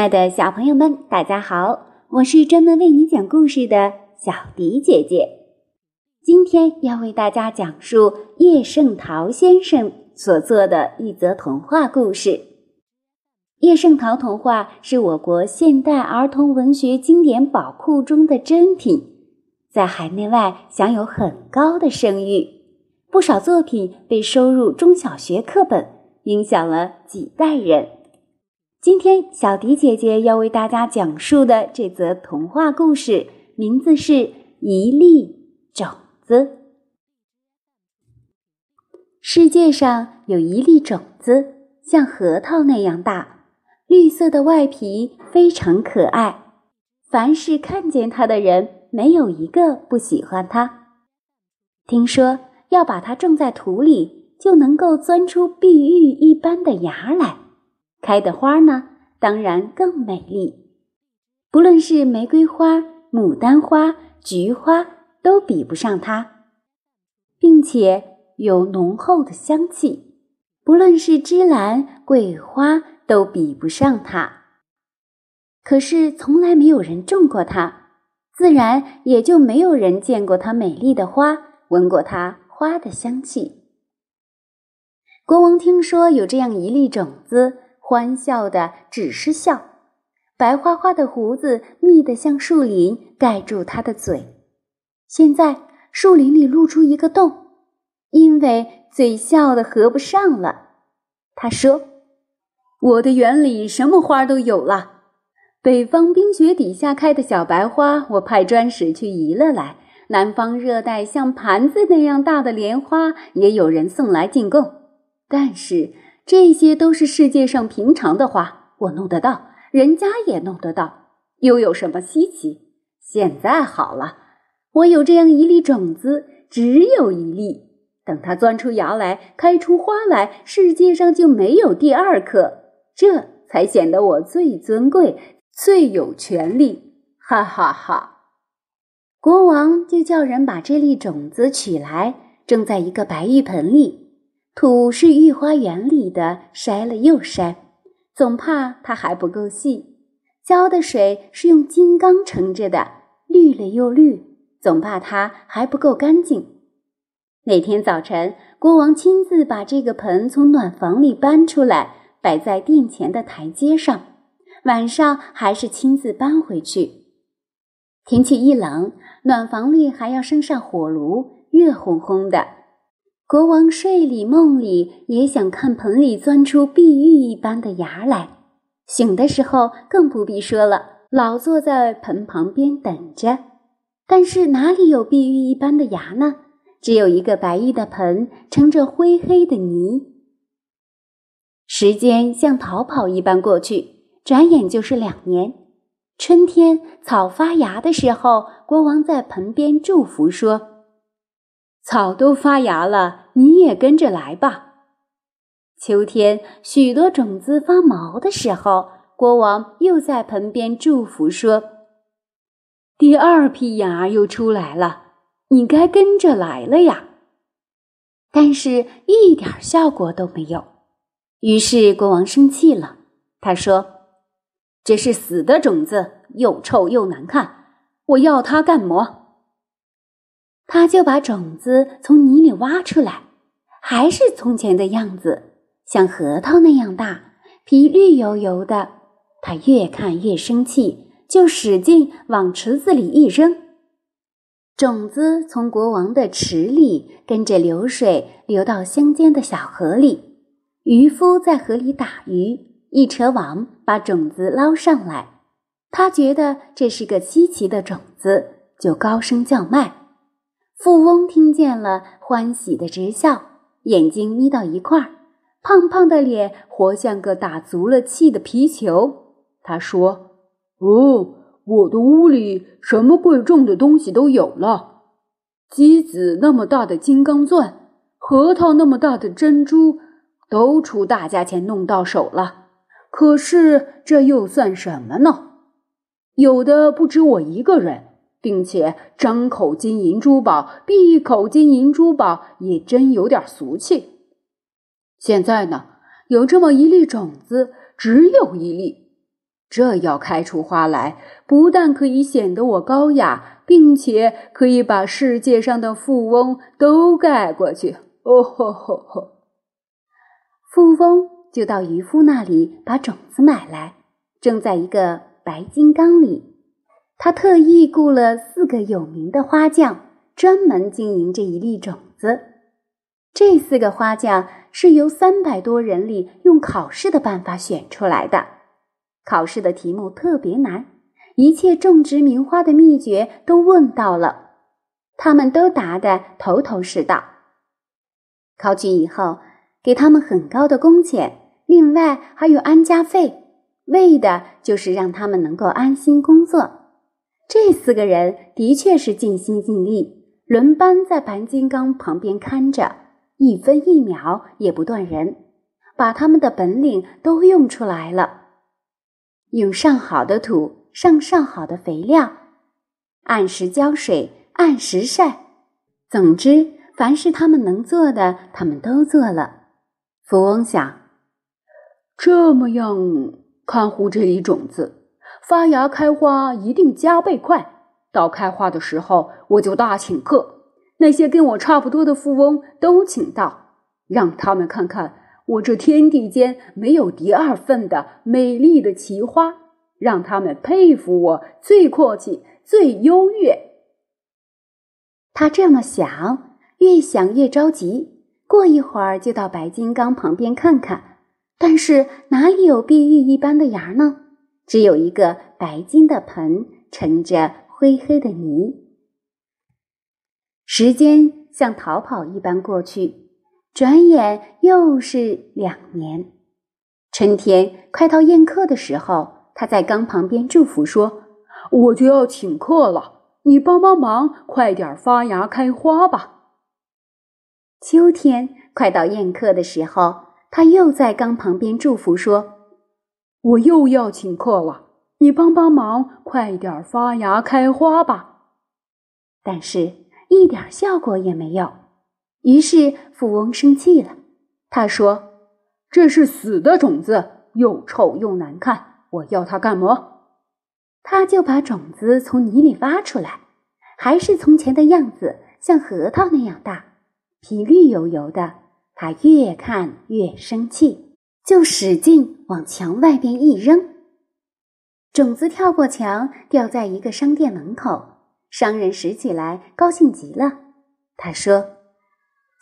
亲爱的小朋友们，大家好！我是专门为你讲故事的小迪姐姐。今天要为大家讲述叶圣陶先生所做的一则童话故事。叶圣陶童话是我国现代儿童文学经典宝库中的珍品，在海内外享有很高的声誉，不少作品被收入中小学课本，影响了几代人。今天，小迪姐姐要为大家讲述的这则童话故事，名字是《一粒种子》。世界上有一粒种子，像核桃那样大，绿色的外皮非常可爱。凡是看见它的人，没有一个不喜欢它。听说要把它种在土里，就能够钻出碧玉一般的芽来。开的花呢，当然更美丽。不论是玫瑰花、牡丹花、菊花，都比不上它，并且有浓厚的香气。不论是芝兰、桂花，都比不上它。可是从来没有人种过它，自然也就没有人见过它美丽的花，闻过它花的香气。国王听说有这样一粒种子。欢笑的只是笑，白花花的胡子密得像树林，盖住他的嘴。现在树林里露出一个洞，因为嘴笑的合不上了。他说：“我的园里什么花都有了。北方冰雪底下开的小白花，我派专使去移了来。南方热带像盘子那样大的莲花，也有人送来进贡。但是……”这些都是世界上平常的花，我弄得到，人家也弄得到，又有什么稀奇？现在好了，我有这样一粒种子，只有一粒，等它钻出芽来，开出花来，世界上就没有第二颗，这才显得我最尊贵、最有权利。哈哈哈！国王就叫人把这粒种子取来，种在一个白玉盆里。土是御花园里的，筛了又筛，总怕它还不够细；浇的水是用金刚盛着的，绿了又绿，总怕它还不够干净。那天早晨，国王亲自把这个盆从暖房里搬出来，摆在殿前的台阶上；晚上还是亲自搬回去。天气一冷，暖房里还要生上火炉，热烘烘的。国王睡里梦里也想看盆里钻出碧玉一般的芽来，醒的时候更不必说了，老坐在盆旁边等着。但是哪里有碧玉一般的芽呢？只有一个白玉的盆，盛着灰黑的泥。时间像逃跑一般过去，转眼就是两年。春天草发芽的时候，国王在盆边祝福说。草都发芽了，你也跟着来吧。秋天许多种子发毛的时候，国王又在盆边祝福说：“第二批芽又出来了，你该跟着来了呀。”但是，一点效果都没有。于是，国王生气了。他说：“这是死的种子，又臭又难看，我要它干么？”他就把种子从泥里挖出来，还是从前的样子，像核桃那样大，皮绿油油的。他越看越生气，就使劲往池子里一扔。种子从国王的池里跟着流水流到乡间的小河里，渔夫在河里打鱼，一扯网把种子捞上来。他觉得这是个稀奇的种子，就高声叫卖。富翁听见了，欢喜的直笑，眼睛眯到一块儿，胖胖的脸活像个打足了气的皮球。他说：“哦，我的屋里什么贵重的东西都有了，鸡子那么大的金刚钻，核桃那么大的珍珠，都出大价钱弄到手了。可是这又算什么呢？有的不止我一个人。”并且张口金银珠宝，闭口金银珠宝，也真有点俗气。现在呢，有这么一粒种子，只有一粒，这要开出花来，不但可以显得我高雅，并且可以把世界上的富翁都盖过去。哦吼吼吼！富翁就到渔夫那里把种子买来，种在一个白金缸里。他特意雇了四个有名的花匠，专门经营这一粒种子。这四个花匠是由三百多人里用考试的办法选出来的。考试的题目特别难，一切种植名花的秘诀都问到了，他们都答得头头是道。考取以后，给他们很高的工钱，另外还有安家费，为的就是让他们能够安心工作。这四个人的确是尽心尽力，轮班在白金刚旁边看着，一分一秒也不断人，把他们的本领都用出来了。用上好的土，上上好的肥料，按时浇水，按时晒。总之，凡是他们能做的，他们都做了。富翁想，这么样看护这粒种子，发芽开花一定加倍快。到开花的时候，我就大请客，那些跟我差不多的富翁都请到，让他们看看。我这天地间没有第二份的美丽的奇花，让他们佩服我最阔气、最优越。他这么想，越想越着急。过一会儿就到白金刚旁边看看，但是哪里有碧玉一般的芽呢？只有一个白金的盆，盛着灰黑的泥。时间像逃跑一般过去。转眼又是两年，春天快到宴客的时候，他在缸旁边祝福说：“我就要请客了，你帮帮忙，快点发芽开花吧。”秋天快到宴客的时候，他又在缸旁边祝福说：“我又要请客了，你帮帮忙，快点发芽开花吧。”但是，一点效果也没有。于是富翁生气了，他说：“这是死的种子，又臭又难看，我要它干嘛？”他就把种子从泥里挖出来，还是从前的样子，像核桃那样大，皮绿油油的。他越看越生气，就使劲往墙外边一扔，种子跳过墙，掉在一个商店门口。商人拾起来，高兴极了。他说。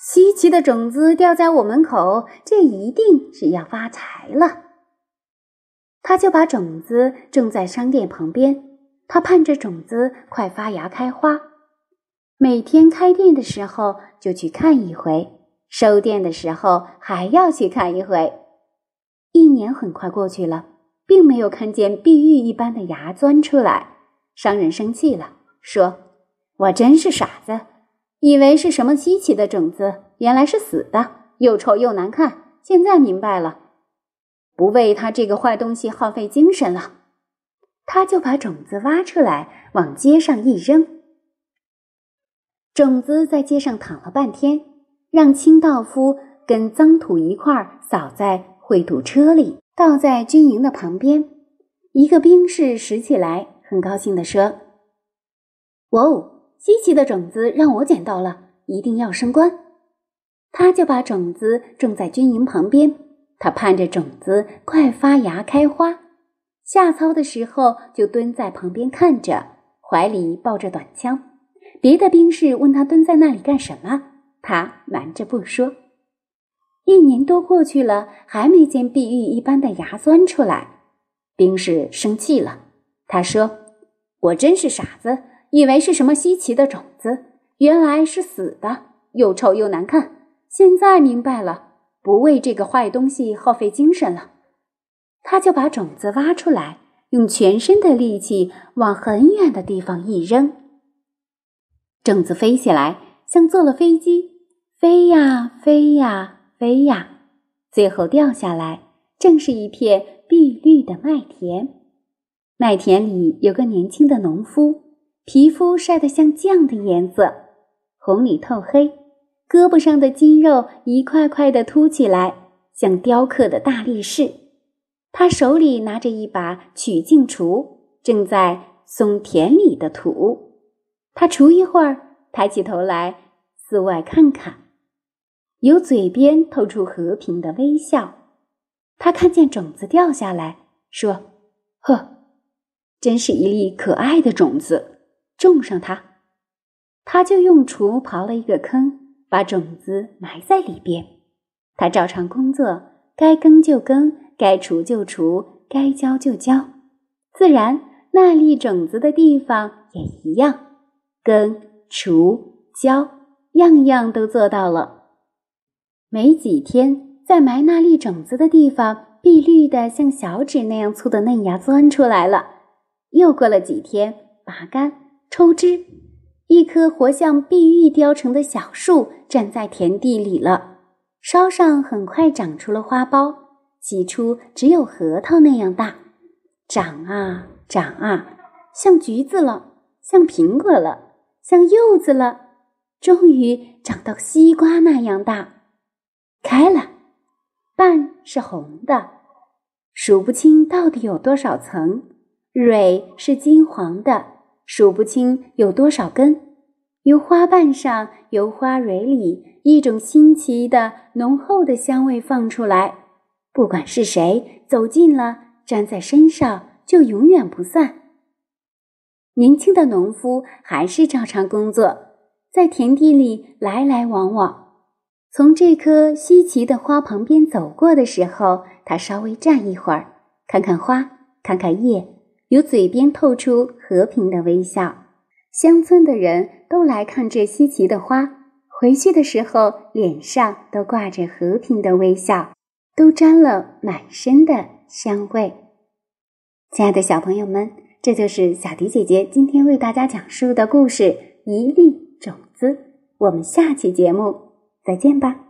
稀奇的种子掉在我门口，这一定是要发财了。他就把种子种在商店旁边，他盼着种子快发芽开花。每天开店的时候就去看一回，收店的时候还要去看一回。一年很快过去了，并没有看见碧玉一般的芽钻出来。商人生气了，说：“我真是傻子。”以为是什么稀奇的种子，原来是死的，又臭又难看。现在明白了，不为他这个坏东西耗费精神了。他就把种子挖出来，往街上一扔。种子在街上躺了半天，让清道夫跟脏土一块儿扫在会土车里，倒在军营的旁边。一个兵士拾起来，很高兴地说：“哇哦！”稀奇的种子让我捡到了，一定要升官。他就把种子种在军营旁边，他盼着种子快发芽开花。下操的时候就蹲在旁边看着，怀里抱着短枪。别的兵士问他蹲在那里干什么，他瞒着不说。一年多过去了，还没见碧玉一般的芽钻出来，兵士生气了。他说：“我真是傻子。”以为是什么稀奇的种子，原来是死的，又臭又难看。现在明白了，不为这个坏东西耗费精神了。他就把种子挖出来，用全身的力气往很远的地方一扔，种子飞起来，像坐了飞机，飞呀飞呀飞呀，最后掉下来，正是一片碧绿的麦田。麦田里有个年轻的农夫。皮肤晒得像酱的颜色，红里透黑，胳膊上的筋肉一块块的凸起来，像雕刻的大力士。他手里拿着一把取茎锄，正在松田里的土。他锄一会儿，抬起头来四外看看，由嘴边透出和平的微笑。他看见种子掉下来，说：“呵，真是一粒可爱的种子，种上它。”他就用锄刨了一个坑，把种子埋在里边。他照常工作，该耕就耕，该锄就锄，该浇就浇。自然，那粒种子的地方也一样。耕、锄、浇，样样都做到了。没几天，在埋那粒种子的地方，碧绿的像小指那样粗的嫩芽钻出来了。又过了几天，拔干、抽枝，一棵活像碧玉雕成的小树站在田地里了。梢上很快长出了花苞，起初只有核桃那样大，长啊长啊，像橘子了，像苹果了。像柚子了，终于长到西瓜那样大，开了，瓣是红的，数不清到底有多少层；蕊是金黄的，数不清有多少根。由花瓣上，由花蕊里，一种新奇的、浓厚的香味放出来。不管是谁走近了，粘在身上，就永远不散。年轻的农夫还是照常工作，在田地里来来往往。从这棵稀奇的花旁边走过的时候，他稍微站一会儿，看看花，看看叶，由嘴边透出和平的微笑。乡村的人都来看这稀奇的花，回去的时候脸上都挂着和平的微笑，都沾了满身的香味。亲爱的小朋友们。这就是小迪姐姐今天为大家讲述的故事《一粒种子》。我们下期节目再见吧。